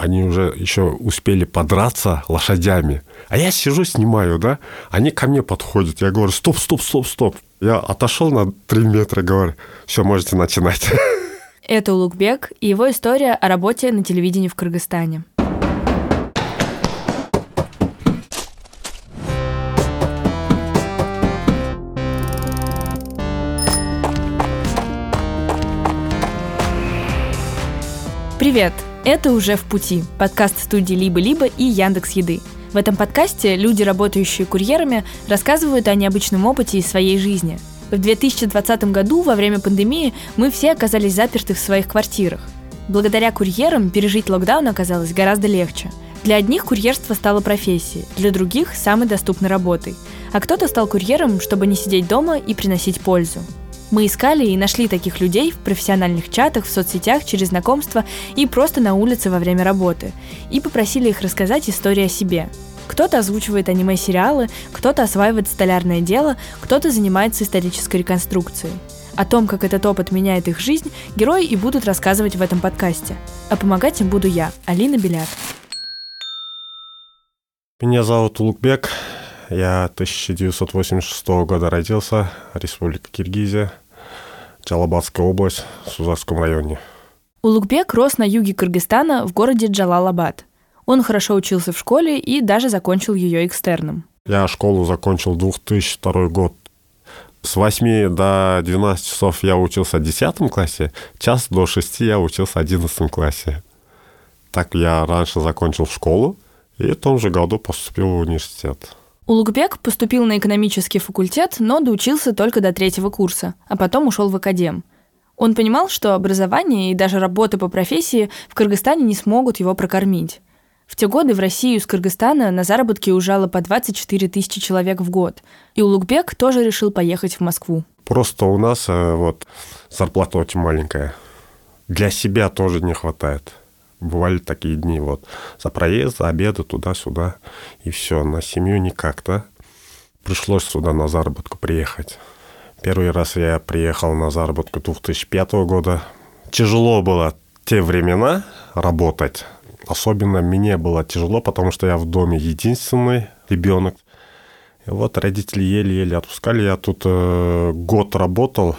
Они уже еще успели подраться лошадями. А я сижу, снимаю, да? Они ко мне подходят. Я говорю, стоп, стоп, стоп, стоп. Я отошел на три метра, говорю, все, можете начинать. Это Улугбек и его история о работе на телевидении в Кыргызстане. Привет! Это уже в пути. Подкаст студии Либо-либо и Яндекс Еды. В этом подкасте люди, работающие курьерами, рассказывают о необычном опыте из своей жизни. В 2020 году, во время пандемии, мы все оказались заперты в своих квартирах. Благодаря курьерам пережить локдаун оказалось гораздо легче. Для одних курьерство стало профессией, для других – самой доступной работой. А кто-то стал курьером, чтобы не сидеть дома и приносить пользу. Мы искали и нашли таких людей в профессиональных чатах, в соцсетях, через знакомства и просто на улице во время работы. И попросили их рассказать историю о себе. Кто-то озвучивает аниме-сериалы, кто-то осваивает столярное дело, кто-то занимается исторической реконструкцией. О том, как этот опыт меняет их жизнь, герои и будут рассказывать в этом подкасте. А помогать им буду я, Алина Белят. Меня зовут Лукбек, я 1986 года родился, Республика Киргизия, Джалабадская область, в Сузарском районе. Улугбек рос на юге Кыргызстана в городе Джалалабад. Он хорошо учился в школе и даже закончил ее экстерном. Я школу закончил 2002 год. С 8 до 12 часов я учился в 10 классе, час до 6 я учился в 11 классе. Так я раньше закончил школу и в том же году поступил в университет. Улугбек поступил на экономический факультет, но доучился только до третьего курса, а потом ушел в академ. Он понимал, что образование и даже работа по профессии в Кыргызстане не смогут его прокормить. В те годы в Россию из Кыргызстана на заработки уезжало по 24 тысячи человек в год. И Улугбек тоже решил поехать в Москву. Просто у нас э, вот зарплата очень маленькая. Для себя тоже не хватает. Бывали такие дни, вот, за проезд, за обеды, туда-сюда, и все, на семью никак-то. Пришлось сюда на заработку приехать. Первый раз я приехал на заработку 2005 года. Тяжело было те времена работать. Особенно мне было тяжело, потому что я в доме единственный ребенок. И вот родители еле-еле отпускали. Я тут э, год работал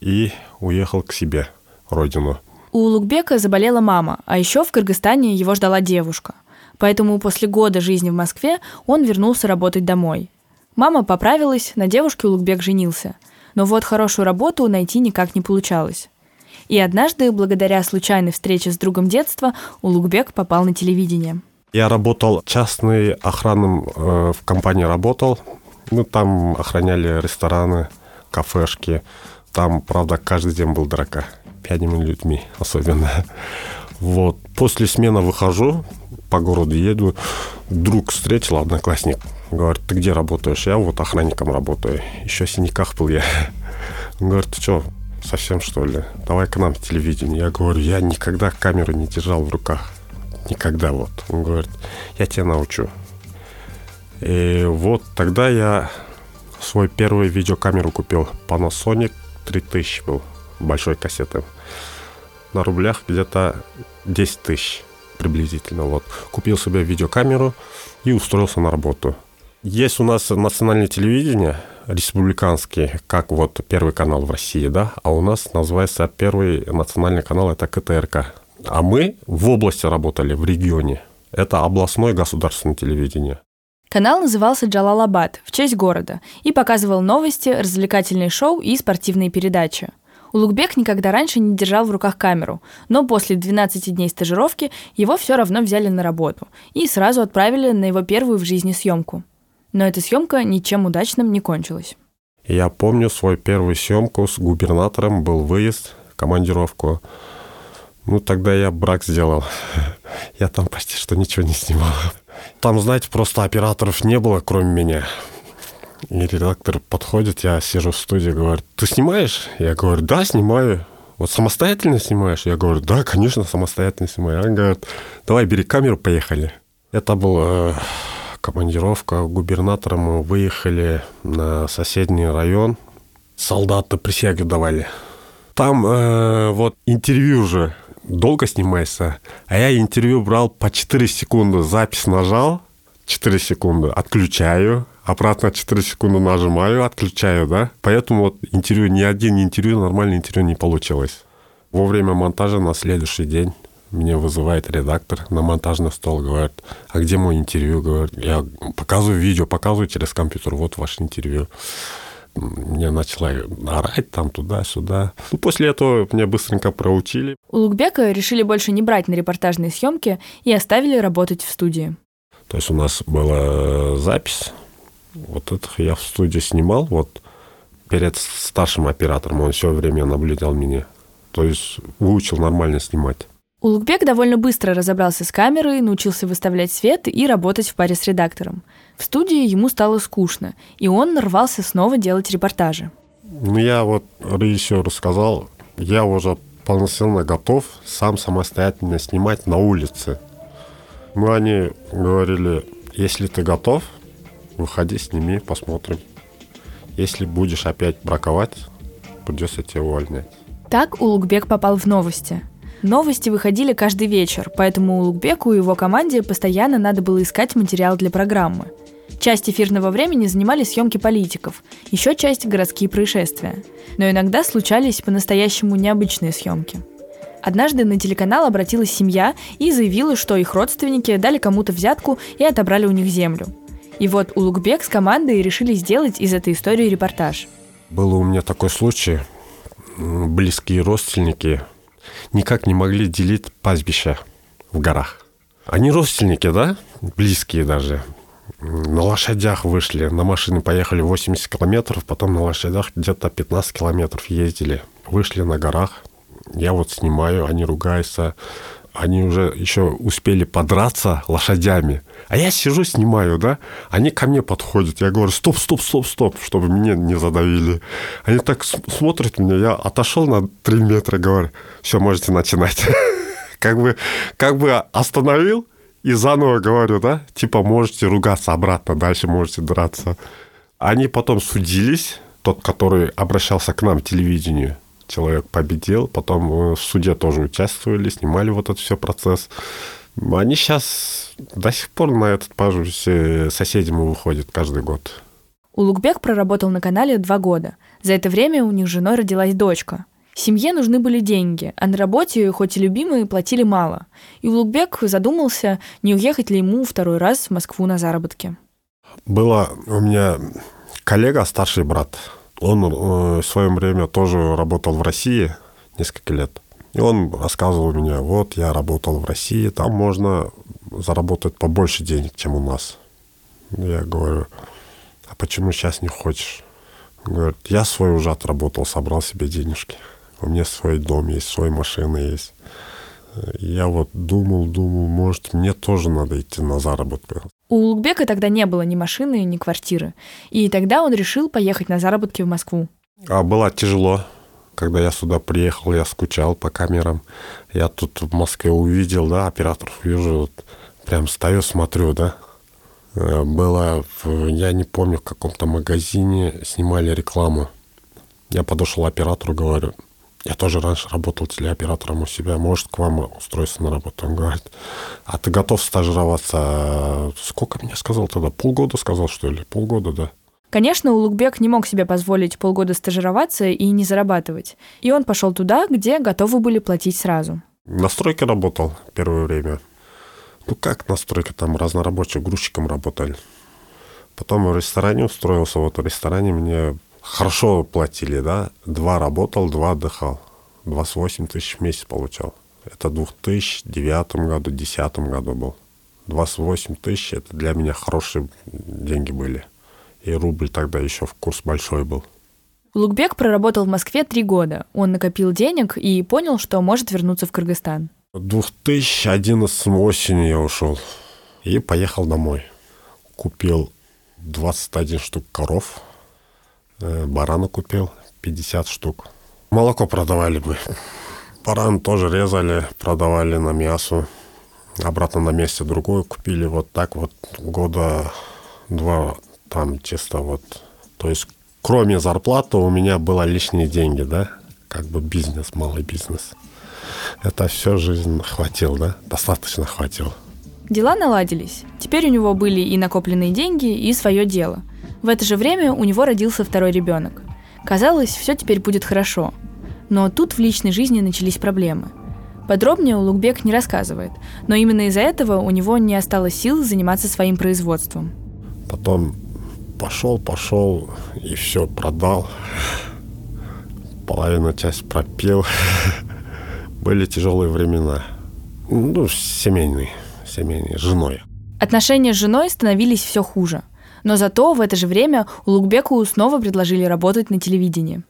и уехал к себе, родину. У Улугбека заболела мама, а еще в Кыргызстане его ждала девушка. Поэтому после года жизни в Москве он вернулся работать домой. Мама поправилась, на девушке Улугбек женился. Но вот хорошую работу найти никак не получалось. И однажды, благодаря случайной встрече с другом детства, Улугбек попал на телевидение. Я работал частный охранным э, в компании работал. Мы там охраняли рестораны, кафешки. Там, правда, каждый день был драка пьяными людьми особенно. Вот. После смены выхожу, по городу еду, друг встретил, одноклассник. Говорит, ты где работаешь? Я вот охранником работаю. Еще в синяках был я. Он говорит, ты что, совсем что ли? Давай к нам в телевидение. Я говорю, я никогда камеру не держал в руках. Никогда вот. Он говорит, я тебя научу. И вот тогда я свой первую видеокамеру купил. Panasonic 3000 был большой кассеты. На рублях где-то 10 тысяч приблизительно. Вот. Купил себе видеокамеру и устроился на работу. Есть у нас национальное телевидение, республиканский, как вот первый канал в России, да, а у нас называется первый национальный канал, это КТРК. А мы в области работали, в регионе. Это областное государственное телевидение. Канал назывался Джалалабад в честь города и показывал новости, развлекательные шоу и спортивные передачи – Улугбек никогда раньше не держал в руках камеру, но после 12 дней стажировки его все равно взяли на работу и сразу отправили на его первую в жизни съемку. Но эта съемка ничем удачным не кончилась. Я помню свою первую съемку с губернатором, был выезд, командировку. Ну, тогда я брак сделал. Я там почти что ничего не снимал. Там, знаете, просто операторов не было, кроме меня. И редактор подходит, я сижу в студии, говорит, ты снимаешь? Я говорю, да, снимаю. Вот самостоятельно снимаешь? Я говорю, да, конечно, самостоятельно снимаю. Он говорит, давай, бери камеру, поехали. Это была э, командировка губернатором. Мы выехали на соседний район. Солдаты присягу давали. Там э, вот интервью же долго снимаешься. А я интервью брал по 4 секунды. Запись нажал, 4 секунды, отключаю, обратно 4 секунды нажимаю, отключаю, да. Поэтому вот интервью, ни один интервью, нормальное интервью не получилось. Во время монтажа на следующий день меня вызывает редактор на монтажный стол, говорит, а где мой интервью? Говорит, я показываю видео, показываю через компьютер, вот ваше интервью. Мне начала орать там туда-сюда. Ну, после этого меня быстренько проучили. У Лукбека решили больше не брать на репортажные съемки и оставили работать в студии. То есть у нас была запись, вот это я в студии снимал, вот перед старшим оператором, он все время наблюдал меня. То есть выучил нормально снимать. Улугбек довольно быстро разобрался с камерой, научился выставлять свет и работать в паре с редактором. В студии ему стало скучно, и он нарвался снова делать репортажи. Ну, я вот режиссеру сказал, я уже полноценно готов сам самостоятельно снимать на улице. Ну, они говорили, если ты готов, выходи, сними, посмотрим. Если будешь опять браковать, придется тебя увольнять. Так Улугбек попал в новости – Новости выходили каждый вечер, поэтому Лукбеку и его команде постоянно надо было искать материал для программы. Часть эфирного времени занимали съемки политиков, еще часть – городские происшествия. Но иногда случались по-настоящему необычные съемки. Однажды на телеканал обратилась семья и заявила, что их родственники дали кому-то взятку и отобрали у них землю. И вот Улугбек с командой решили сделать из этой истории репортаж. Был у меня такой случай. Близкие родственники никак не могли делить пастбища в горах. Они родственники, да? Близкие даже. На лошадях вышли, на машине поехали 80 километров, потом на лошадях где-то 15 километров ездили. Вышли на горах, я вот снимаю, они ругаются, они уже еще успели подраться лошадями. А я сижу, снимаю, да? Они ко мне подходят. Я говорю, стоп, стоп, стоп, стоп, чтобы меня не задавили. Они так смотрят меня. Я отошел на 3 метра, говорю, все, можете начинать. Как бы, как бы остановил и заново говорю, да? Типа, можете ругаться обратно, дальше можете драться. Они потом судились, тот, который обращался к нам, телевидению, человек победил, потом э, в суде тоже участвовали, снимали вот этот все процесс. Они сейчас до сих пор на этот пажу все соседям выходят каждый год. Улугбек проработал на канале два года. За это время у них с женой родилась дочка. Семье нужны были деньги, а на работе, хоть и любимые, платили мало. И Улугбек задумался, не уехать ли ему второй раз в Москву на заработки. Было у меня коллега, старший брат, он э, в свое время тоже работал в России несколько лет. И он рассказывал мне, вот я работал в России, там можно заработать побольше денег, чем у нас. Я говорю, а почему сейчас не хочешь? Он говорит, я свой уже отработал, собрал себе денежки. У меня свой дом есть, своя машина есть. Я вот думал, думал, может, мне тоже надо идти на заработки. У Улугбека тогда не было ни машины, ни квартиры. И тогда он решил поехать на заработки в Москву. А было тяжело. Когда я сюда приехал, я скучал по камерам. Я тут в Москве увидел, да, операторов вижу, вот, прям стою, смотрю, да. Э, было, в, я не помню, в каком-то магазине снимали рекламу. Я подошел оператору, говорю, я тоже раньше работал телеоператором у себя. Может, к вам устроиться на работу? Он говорит, а ты готов стажироваться? Сколько мне сказал тогда? Полгода сказал, что ли? Полгода, да. Конечно, Улугбек не мог себе позволить полгода стажироваться и не зарабатывать. И он пошел туда, где готовы были платить сразу. На стройке работал первое время. Ну как на стройке, там разнорабочим грузчиком работали. Потом в ресторане устроился. Вот в ресторане мне хорошо платили, да. Два работал, два отдыхал. 28 тысяч в месяц получал. Это в 2009 году, 2010 году был. 28 тысяч, это для меня хорошие деньги были. И рубль тогда еще в курс большой был. Лукбек проработал в Москве три года. Он накопил денег и понял, что может вернуться в Кыргызстан. В 2011 осенью я ушел и поехал домой. Купил 21 штук коров, барана купил, 50 штук. Молоко продавали бы. Баран тоже резали, продавали на мясо. Обратно на месте другое купили. Вот так вот года два там чисто вот. То есть кроме зарплаты у меня было лишние деньги, да? Как бы бизнес, малый бизнес. Это все жизнь хватил, да? Достаточно хватил. Дела наладились. Теперь у него были и накопленные деньги, и свое дело. В это же время у него родился второй ребенок. Казалось, все теперь будет хорошо. Но тут в личной жизни начались проблемы. Подробнее Улугбек не рассказывает, но именно из-за этого у него не осталось сил заниматься своим производством. Потом пошел, пошел и все продал. Половину часть пропил. Были тяжелые времена. Ну, семейные семейной, с женой. Отношения с женой становились все хуже. Но зато в это же время Улугбеку снова предложили работать на телевидении.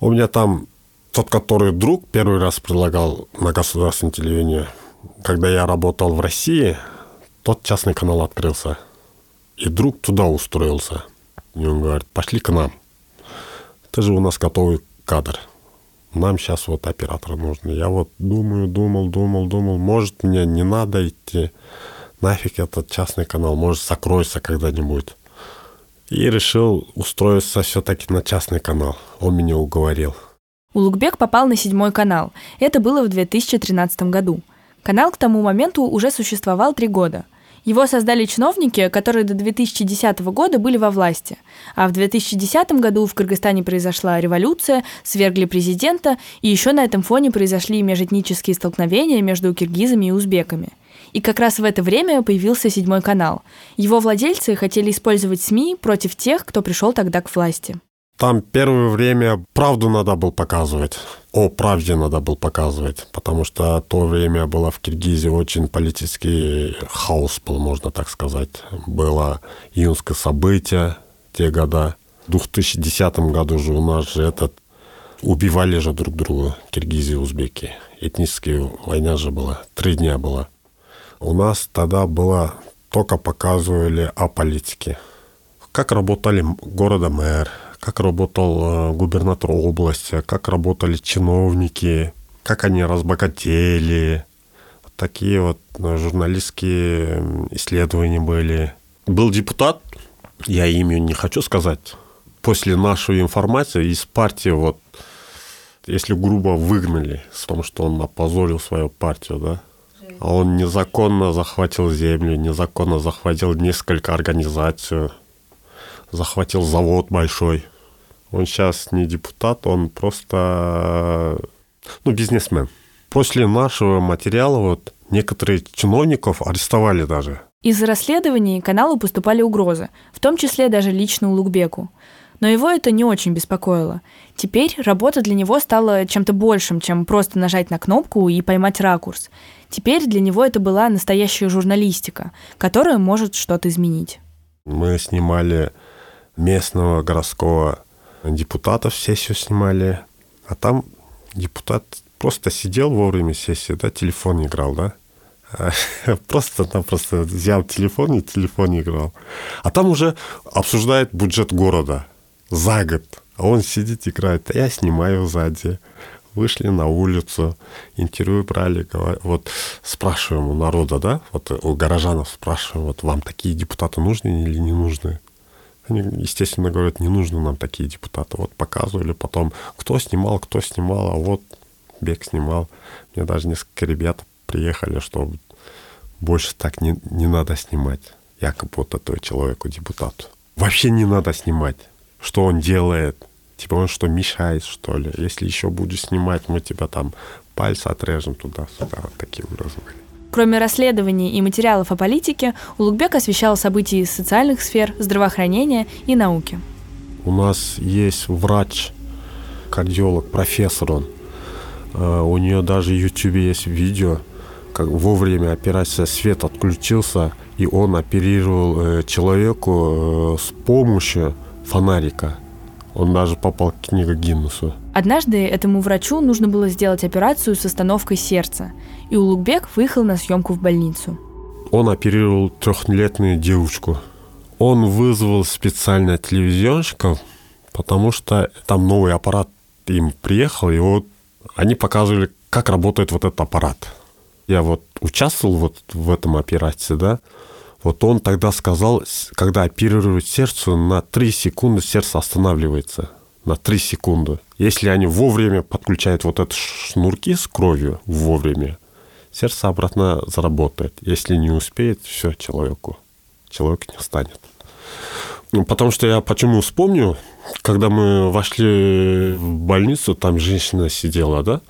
У меня там тот, который друг первый раз предлагал на государственном телевидении, когда я работал в России, тот частный канал открылся. И друг туда устроился. И он говорит, пошли к нам. Ты же у нас готовый кадр. Нам сейчас вот оператор нужен. Я вот думаю, думал, думал, думал, может, мне не надо идти нафиг этот частный канал, может, закроется когда-нибудь. И решил устроиться все-таки на частный канал. Он меня уговорил. Улугбек попал на седьмой канал. Это было в 2013 году. Канал к тому моменту уже существовал три года. Его создали чиновники, которые до 2010 года были во власти. А в 2010 году в Кыргызстане произошла революция, свергли президента, и еще на этом фоне произошли межэтнические столкновения между киргизами и узбеками – и как раз в это время появился седьмой канал. Его владельцы хотели использовать СМИ против тех, кто пришел тогда к власти. Там первое время правду надо было показывать. О правде надо было показывать, потому что то время было в Киргизии очень политический хаос был, можно так сказать. Было июнское событие, те года. В 2010 году же у нас же этот убивали же друг друга, киргизы и узбеки. Этническая война же была, три дня была. У нас тогда было только показывали о политике. Как работали города мэр, как работал э, губернатор области, как работали чиновники, как они разбогатели. Вот такие вот э, журналистские исследования были. Был депутат, я имя не хочу сказать, после нашей информации из партии, вот, если грубо выгнали, с том, что он опозорил свою партию, да, он незаконно захватил землю, незаконно захватил несколько организаций, захватил завод большой. Он сейчас не депутат, он просто ну, бизнесмен. После нашего материала вот некоторые чиновников арестовали даже. Из расследований каналу поступали угрозы, в том числе даже лично Улугбеку. Но его это не очень беспокоило. Теперь работа для него стала чем-то большим, чем просто нажать на кнопку и поймать ракурс. Теперь для него это была настоящая журналистика, которая может что-то изменить. Мы снимали местного городского депутата, сессию снимали, а там депутат просто сидел во время сессии, да, телефон играл, да, Просто-напросто взял телефон и телефон играл. А там уже обсуждает бюджет города за год. А он сидит, играет, а я снимаю сзади. Вышли на улицу, интервью брали, вот спрашиваем у народа, да, вот у горожанов спрашиваем, вот вам такие депутаты нужны или не нужны? Они, естественно, говорят, не нужны нам такие депутаты. Вот показывали потом, кто снимал, кто снимал, а вот Бег снимал. Мне даже несколько ребят приехали, что больше так не, не надо снимать. Якобы вот этого человеку, депутату. Вообще не надо снимать что он делает. Типа он что, мешает, что ли? Если еще будешь снимать, мы тебя там пальцы отрежем туда-сюда. Вот такие угрозы были. Кроме расследований и материалов о политике, Улугбек освещал события из социальных сфер, здравоохранения и науки. У нас есть врач, кардиолог, профессор он. А, у нее даже в YouTube есть видео, как вовремя операция свет отключился, и он оперировал э, человеку э, с помощью фонарика. Он даже попал в книгу Гиннесу. Однажды этому врачу нужно было сделать операцию с остановкой сердца, и Улугбек выехал на съемку в больницу. Он оперировал трехлетнюю девочку. Он вызвал специально телевизионщиков, потому что там новый аппарат им приехал, и вот они показывали, как работает вот этот аппарат. Я вот участвовал вот в этом операции, да, вот он тогда сказал, когда оперируют сердце, на 3 секунды сердце останавливается. на 3 секунды. Если они вовремя подключают вот эти шнурки с кровью вовремя, сердце обратно заработает. Если не успеет, все человеку. Человек не станет. Ну, потому что я почему вспомню, когда мы вошли в больницу, там женщина сидела, да,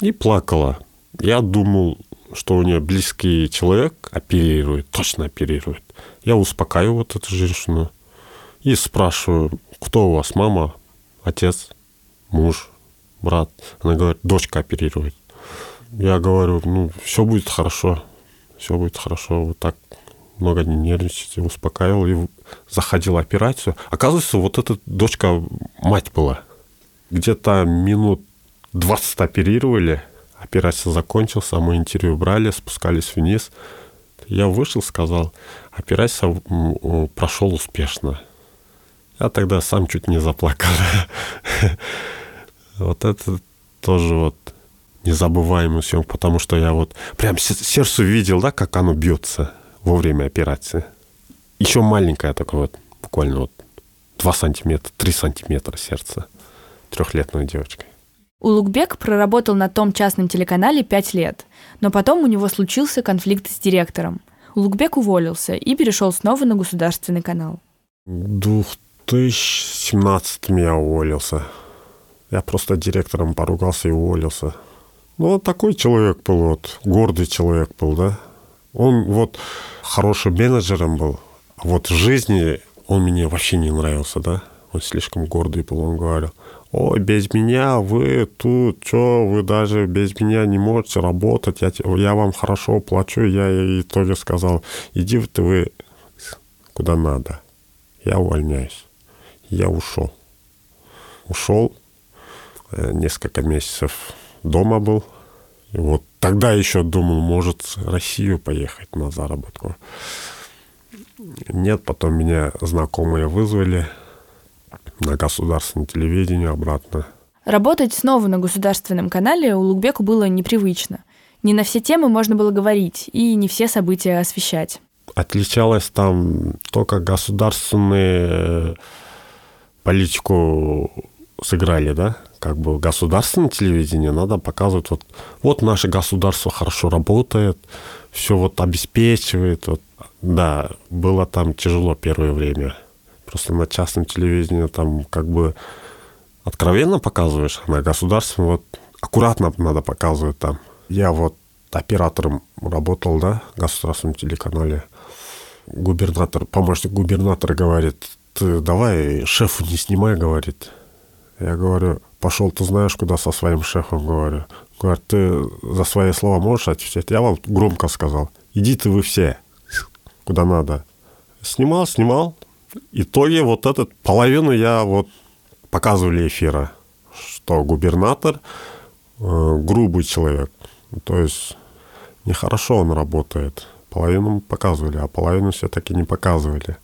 и плакала. Я думал, что у нее близкий человек оперирует, точно оперирует. Я успокаиваю вот эту женщину и спрашиваю, кто у вас, мама, отец, муж, брат? Она говорит, дочка оперирует. Я говорю, ну, все будет хорошо, все будет хорошо. Вот так много не нервничайте, успокаивал и заходил операцию. Оказывается, вот эта дочка мать была. Где-то минут 20 оперировали, операция закончилась, а мы интервью брали, спускались вниз. Я вышел, сказал, операция прошел успешно. Я тогда сам чуть не заплакал. Вот это тоже вот незабываемый съемка, потому что я вот прям сердце видел, да, как оно бьется во время операции. Еще маленькое такое вот, буквально вот 2 сантиметра, 3 сантиметра сердца трехлетной девочкой. Улугбек проработал на том частном телеканале 5 лет, но потом у него случился конфликт с директором. Улугбек уволился и перешел снова на государственный канал. В 2017 я уволился. Я просто директором поругался и уволился. Ну, вот такой человек был, вот, гордый человек был, да. Он вот хорошим менеджером был, а вот в жизни он мне вообще не нравился, да. Он слишком гордый был, он говорил, ой, без меня вы тут, что, вы даже без меня не можете работать, я, я вам хорошо плачу. Я в итоге сказал, иди ты вы куда надо. Я увольняюсь. Я ушел. Ушел, э, несколько месяцев дома был. И вот тогда еще думал, может, в Россию поехать на заработку. Нет, потом меня знакомые вызвали на государственное телевидение обратно. Работать снова на государственном канале у Лукбеку было непривычно. Не на все темы можно было говорить и не все события освещать. Отличалось там только государственные политику сыграли, да? как бы государственное телевидение надо показывать, вот, вот наше государство хорошо работает, все вот обеспечивает. Вот. Да, было там тяжело первое время. Просто на частном телевидении там как бы откровенно показываешь, а на государственном вот аккуратно надо показывать там. Я вот оператором работал, да, в государственном телеканале. Губернатор, помощник губернатора говорит, ты давай шефу не снимай, говорит. Я говорю, пошел, ты знаешь, куда со своим шефом, говорю. Говорит, ты за свои слова можешь отвечать? Я вам громко сказал, идите вы все, куда надо. Снимал, снимал. Итоге вот этот, половину я вот показывали эфира, что губернатор э, грубый человек. То есть нехорошо он работает. Половину показывали, а половину все-таки не показывали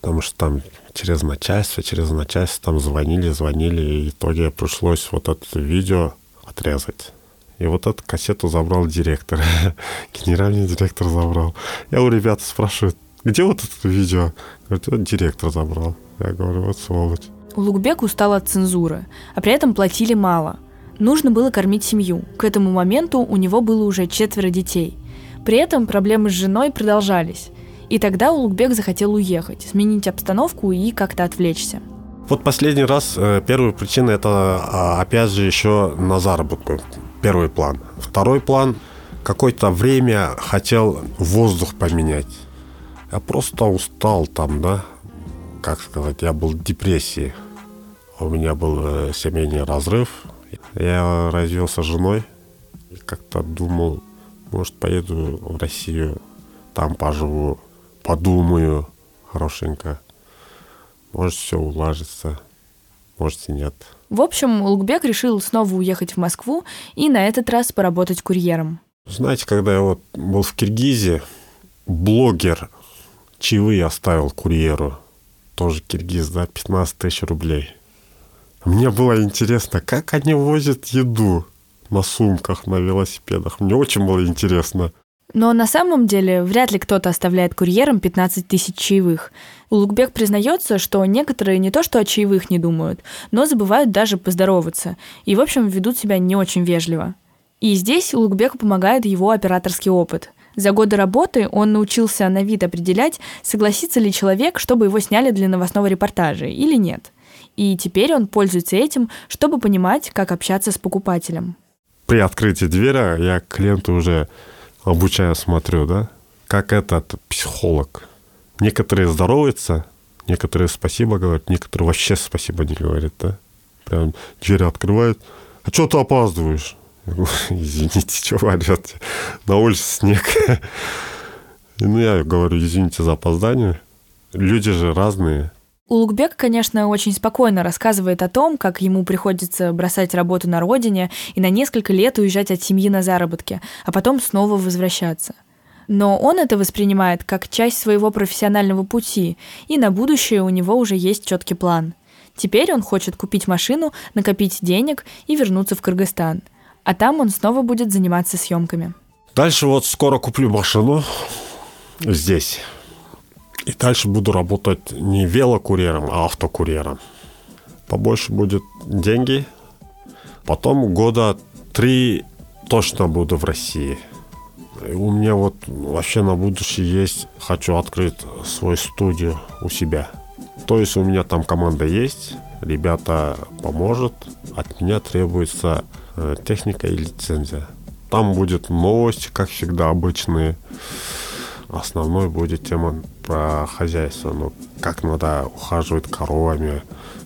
потому что там через начальство, через начальство там звонили, звонили, и в итоге пришлось вот это видео отрезать. И вот эту кассету забрал директор. Генеральный директор забрал. Я у ребят спрашиваю, где вот это видео? Говорит, вот директор забрал. Я говорю, вот сволочь. Улугбек устал от цензуры, а при этом платили мало. Нужно было кормить семью. К этому моменту у него было уже четверо детей. При этом проблемы с женой продолжались. И тогда Улугбек захотел уехать, сменить обстановку и как-то отвлечься. Вот последний раз, э, первая причина это а, опять же еще на заработку. Первый план. Второй план, какое-то время хотел воздух поменять. Я просто устал там, да, как сказать, я был в депрессии. У меня был э, семейный разрыв. Я развелся с женой. И как-то думал, может, поеду в Россию, там поживу подумаю хорошенько. Может, все улажится, может и нет. В общем, Улугбек решил снова уехать в Москву и на этот раз поработать курьером. Знаете, когда я вот был в Киргизии, блогер чаевые оставил курьеру, тоже киргиз, да, 15 тысяч рублей. Мне было интересно, как они возят еду на сумках, на велосипедах. Мне очень было интересно. Но на самом деле вряд ли кто-то оставляет курьерам 15 тысяч чаевых. Улугбек признается, что некоторые не то что о чаевых не думают, но забывают даже поздороваться и, в общем, ведут себя не очень вежливо. И здесь Улугбеку помогает его операторский опыт. За годы работы он научился на вид определять, согласится ли человек, чтобы его сняли для новостного репортажа или нет. И теперь он пользуется этим, чтобы понимать, как общаться с покупателем. При открытии двери я клиенту уже обучаю, смотрю, да, как этот психолог. Некоторые здороваются, некоторые спасибо говорят, некоторые вообще спасибо не говорят, да. Прям двери открывают. А что ты опаздываешь? Говорю, извините, что вы орете? На улице снег. Ну, я говорю, извините за опоздание. Люди же разные. Улугбек, конечно, очень спокойно рассказывает о том, как ему приходится бросать работу на родине и на несколько лет уезжать от семьи на заработки, а потом снова возвращаться. Но он это воспринимает как часть своего профессионального пути, и на будущее у него уже есть четкий план. Теперь он хочет купить машину, накопить денег и вернуться в Кыргызстан. А там он снова будет заниматься съемками. Дальше вот скоро куплю машину здесь. И дальше буду работать не велокурьером, а автокурьером. Побольше будет деньги. Потом года три точно буду в России. И у меня вот вообще на будущее есть, хочу открыть свою студию у себя. То есть у меня там команда есть, ребята поможет, от меня требуется техника и лицензия. Там будет новости, как всегда, обычные основной будет тема про хозяйство. Ну, как надо ухаживать коровами,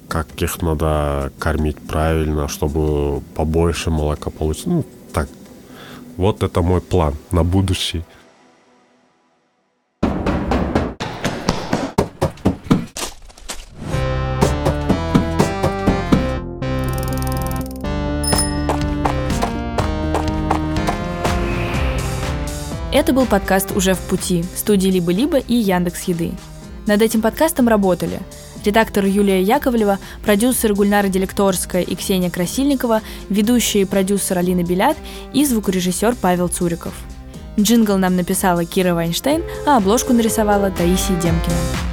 как их надо кормить правильно, чтобы побольше молока получить. Ну, так. Вот это мой план на будущее. Это был подкаст «Уже в пути» студии «Либо-либо» и Яндекс Еды. Над этим подкастом работали редактор Юлия Яковлева, продюсер Гульнара Делекторская и Ксения Красильникова, ведущий продюсер Алина Белят и звукорежиссер Павел Цуриков. Джингл нам написала Кира Вайнштейн, а обложку нарисовала Таисия Демкина.